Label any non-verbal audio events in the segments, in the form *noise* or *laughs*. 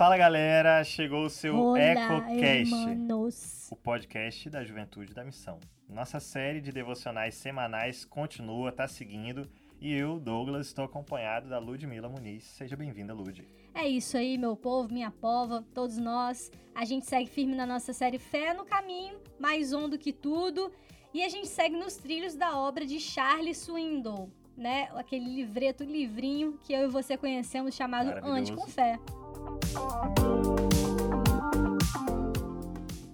Fala galera, chegou o seu Olá, EcoCast, hermanos. o podcast da Juventude da Missão. Nossa série de devocionais semanais continua, tá seguindo, e eu, Douglas, estou acompanhado da Ludmila Muniz. Seja bem-vinda, Lud. É isso aí, meu povo, minha pova, todos nós. A gente segue firme na nossa série Fé no Caminho, mais um do que tudo. E a gente segue nos trilhos da obra de Charles Swindoll, né? Aquele livreto, livrinho que eu e você conhecemos chamado. Ande com Fé.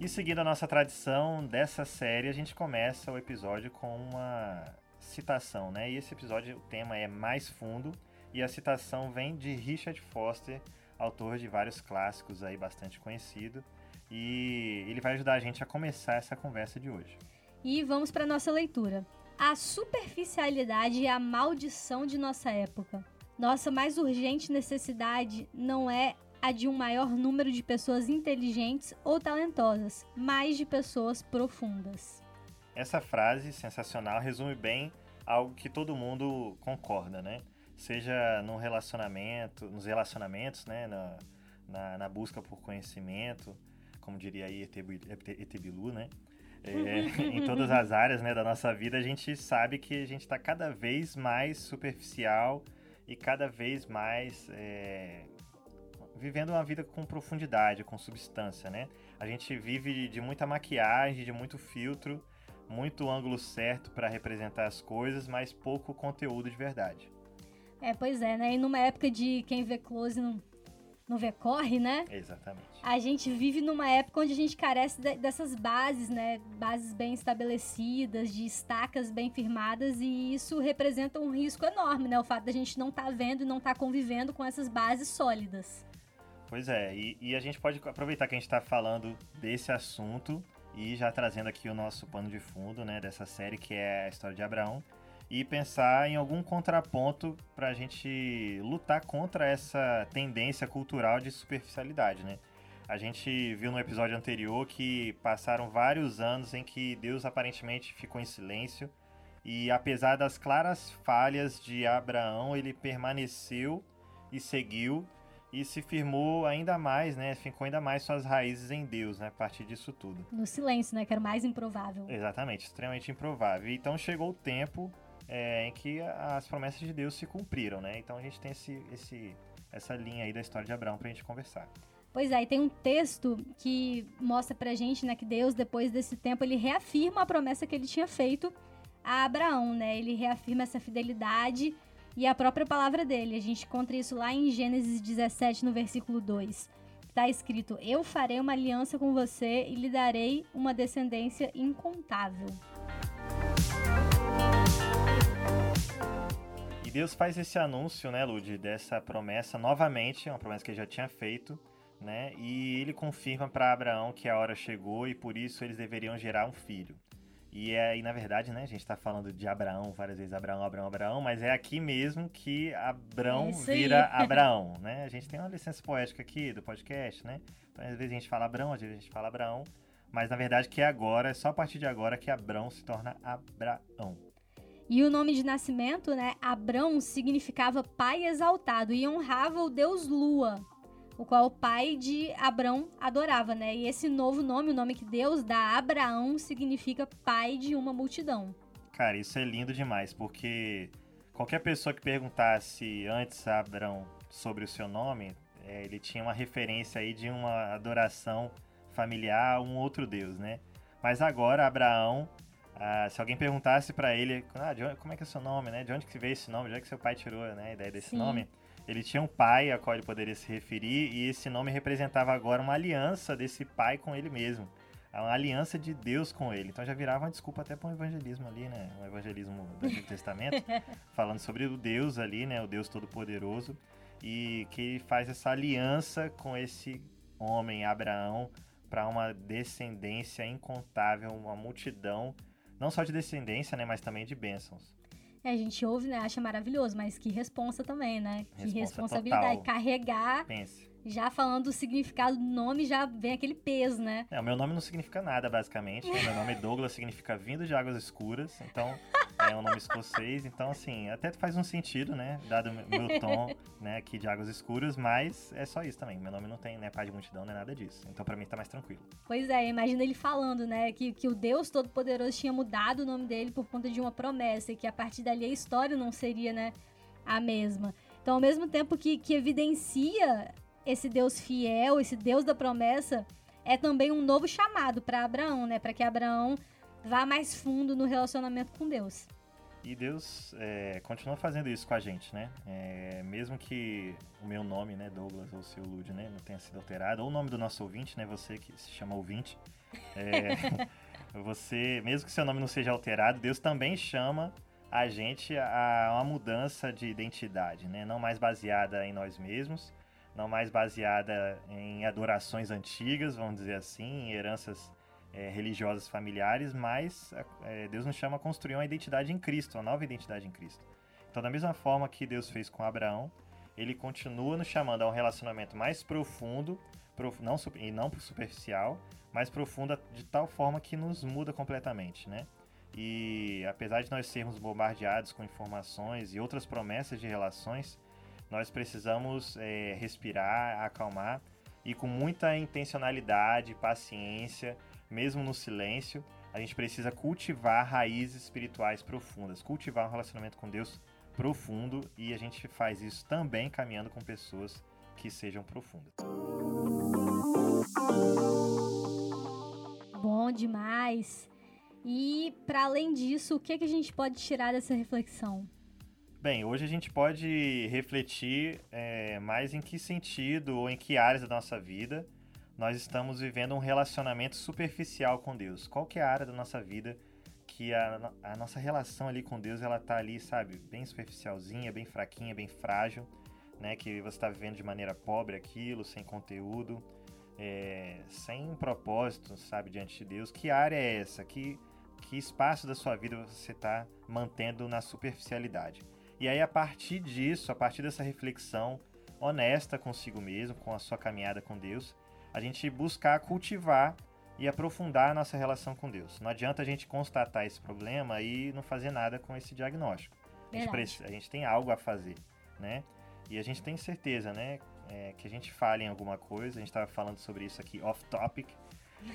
E seguindo a nossa tradição dessa série, a gente começa o episódio com uma citação, né? E esse episódio, o tema é Mais Fundo, e a citação vem de Richard Foster, autor de vários clássicos aí bastante conhecido, e ele vai ajudar a gente a começar essa conversa de hoje. E vamos para nossa leitura. A superficialidade é a maldição de nossa época. Nossa mais urgente necessidade não é a de um maior número de pessoas inteligentes ou talentosas, mas de pessoas profundas. Essa frase sensacional resume bem algo que todo mundo concorda, né? Seja no relacionamento, nos relacionamentos, né? Na, na, na busca por conhecimento, como diria aí Etebi- Ete- Etebilu, né? É, *laughs* em todas as áreas né, da nossa vida, a gente sabe que a gente está cada vez mais superficial e cada vez mais é, vivendo uma vida com profundidade, com substância, né? A gente vive de muita maquiagem, de muito filtro, muito ângulo certo para representar as coisas, mas pouco conteúdo de verdade. É, pois é, né? E numa época de quem vê close não, não vê corre, né? Exatamente. A gente vive numa época onde a gente carece de- dessas bases, né? Bases bem estabelecidas, de estacas bem firmadas, e isso representa um risco enorme, né? O fato da gente não estar vendo e não estar convivendo com essas bases sólidas. Pois é, e, e a gente pode aproveitar que a gente está falando desse assunto e já trazendo aqui o nosso pano de fundo, né, dessa série que é a história de Abraão, e pensar em algum contraponto para a gente lutar contra essa tendência cultural de superficialidade, né? A gente viu no episódio anterior que passaram vários anos em que Deus aparentemente ficou em silêncio e apesar das claras falhas de Abraão, ele permaneceu e seguiu e se firmou ainda mais, né? Ficou ainda mais suas raízes em Deus, né? A partir disso tudo. No silêncio, né? Que era o mais improvável. Exatamente, extremamente improvável. Então chegou o tempo é, em que as promessas de Deus se cumpriram, né? Então a gente tem esse, esse, essa linha aí da história de Abraão pra gente conversar. Pois é, e tem um texto que mostra pra gente, né, que Deus, depois desse tempo, ele reafirma a promessa que ele tinha feito a Abraão, né? Ele reafirma essa fidelidade e a própria palavra dele. A gente encontra isso lá em Gênesis 17, no versículo 2. Tá escrito: Eu farei uma aliança com você e lhe darei uma descendência incontável. E Deus faz esse anúncio, né, Lud, dessa promessa novamente, uma promessa que ele já tinha feito, né? E ele confirma para Abraão que a hora chegou e por isso eles deveriam gerar um filho. E é, e na verdade, né, a gente tá falando de Abraão várias vezes, Abraão, Abraão, Abraão, mas é aqui mesmo que Abraão É aí. vira *laughs* Abraão, né? A gente tem uma licença poética aqui do podcast, né? Então, às vezes a gente fala Abraão, às vezes a gente fala Abraão, mas na verdade que é agora, é só a partir de agora que Abraão se torna Abraão. E o nome de nascimento, né? Abrão significava pai exaltado e honrava o deus Lua, o qual o pai de Abrão adorava, né? E esse novo nome, o nome que Deus dá a Abraão, significa pai de uma multidão. Cara, isso é lindo demais, porque qualquer pessoa que perguntasse antes a Abraão sobre o seu nome, é, ele tinha uma referência aí de uma adoração familiar a um outro Deus, né? Mas agora, Abraão, ah, se alguém perguntasse pra ele, ah, de onde- como é que é o seu nome, né? De onde que veio esse nome? De onde que seu pai tirou né, a ideia desse Sim. nome? Ele tinha um pai a qual ele poderia se referir e esse nome representava agora uma aliança desse pai com ele mesmo. Uma aliança de Deus com ele. Então já virava uma desculpa até para um evangelismo ali, né? Um evangelismo do Antigo *laughs* Testamento, falando sobre o Deus ali, né? O Deus Todo-Poderoso. E que ele faz essa aliança com esse homem, Abraão, para uma descendência incontável, uma multidão, não só de descendência, né? Mas também de bênçãos. É, a gente ouve, né? Acha maravilhoso, mas que responsa também, né? Que Responsa responsabilidade. total. Carregar, Pense. já falando do significado do nome, já vem aquele peso, né? É, o meu nome não significa nada, basicamente. Meu nome é Douglas, significa vindo de águas escuras. Então, é um nome escocês, então assim, até faz um sentido, né? Dado meu tom, né, aqui de águas escuras, mas é só isso também. Meu nome não tem, né, pai de multidão, não é nada disso. Então para mim tá mais tranquilo. Pois é, imagina ele falando, né, que, que o Deus Todo-Poderoso tinha mudado o nome dele por conta de uma promessa e que a partir dali a história não seria, né, a mesma. Então, ao mesmo tempo que, que evidencia esse Deus fiel, esse Deus da promessa, é também um novo chamado para Abraão, né? Para que Abraão vá mais fundo no relacionamento com Deus. E Deus é, continua fazendo isso com a gente, né? É, mesmo que o meu nome, né, Douglas ou o seu Lud, né, não tenha sido alterado, ou o nome do nosso ouvinte, né, você que se chama ouvinte, é, *laughs* você, mesmo que seu nome não seja alterado, Deus também chama a gente a uma mudança de identidade, né? Não mais baseada em nós mesmos, não mais baseada em adorações antigas, vamos dizer assim, em heranças é, religiosas familiares, mas é, Deus nos chama a construir uma identidade em Cristo, uma nova identidade em Cristo. Então, da mesma forma que Deus fez com Abraão, ele continua nos chamando a um relacionamento mais profundo, prof, não, e não superficial, mais profundo de tal forma que nos muda completamente, né? E apesar de nós sermos bombardeados com informações e outras promessas de relações, nós precisamos é, respirar, acalmar e com muita intencionalidade, paciência, mesmo no silêncio, a gente precisa cultivar raízes espirituais profundas, cultivar um relacionamento com Deus profundo e a gente faz isso também caminhando com pessoas que sejam profundas. Bom demais! E, para além disso, o que, que a gente pode tirar dessa reflexão? Bem, hoje a gente pode refletir é, mais em que sentido ou em que áreas da nossa vida nós estamos vivendo um relacionamento superficial com Deus. Qual que é a área da nossa vida que a, a nossa relação ali com Deus, ela tá ali, sabe, bem superficialzinha, bem fraquinha, bem frágil, né? Que você está vivendo de maneira pobre aquilo, sem conteúdo, é, sem propósito, sabe, diante de Deus. Que área é essa? Que, que espaço da sua vida você está mantendo na superficialidade? E aí, a partir disso, a partir dessa reflexão honesta consigo mesmo, com a sua caminhada com Deus, a gente buscar cultivar e aprofundar a nossa relação com Deus. Não adianta a gente constatar esse problema e não fazer nada com esse diagnóstico. A gente, a gente, tem algo a fazer, né? E a gente tem certeza, né? É, que a gente fale em alguma coisa. A gente estava falando sobre isso aqui off-topic,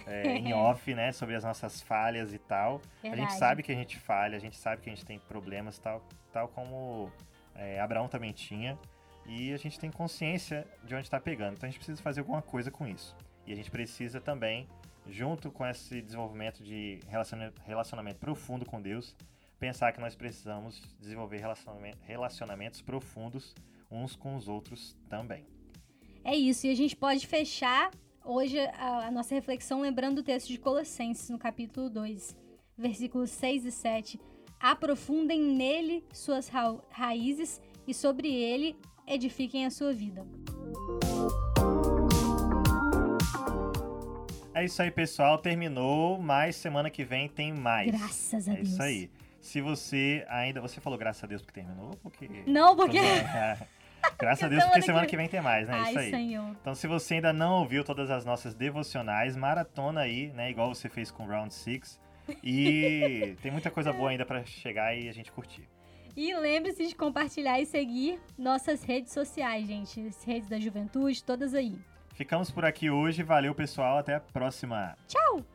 é, em *laughs* off, né? Sobre as nossas falhas e tal. Verdade. A gente sabe que a gente falha, a gente sabe que a gente tem problemas, tal, tal como é, Abraão também tinha. E a gente tem consciência de onde está pegando. Então a gente precisa fazer alguma coisa com isso. E a gente precisa também, junto com esse desenvolvimento de relacionamento, profundo com Deus, pensar que nós precisamos desenvolver relacionamento, relacionamentos profundos uns com os outros também. É isso, e a gente pode fechar hoje a, a nossa reflexão lembrando o texto de Colossenses, no capítulo 2, versículos 6 e 7. Aprofundem nele suas ra raízes e sobre ele edifiquem a sua vida. É isso aí, pessoal. Terminou, mas semana que vem tem mais. Graças a é Deus. É isso aí. Se você ainda. Você falou graças a Deus porque terminou? Porque... Não, porque. *laughs* Graças a Deus, porque semana que vem tem mais, né? Ai, Isso aí. Senhor. Então, se você ainda não ouviu todas as nossas devocionais, maratona aí, né? Igual você fez com Round 6. E *laughs* tem muita coisa boa ainda para chegar e a gente curtir. E lembre-se de compartilhar e seguir nossas redes sociais, gente. As redes da juventude, todas aí. Ficamos por aqui hoje. Valeu, pessoal. Até a próxima. Tchau!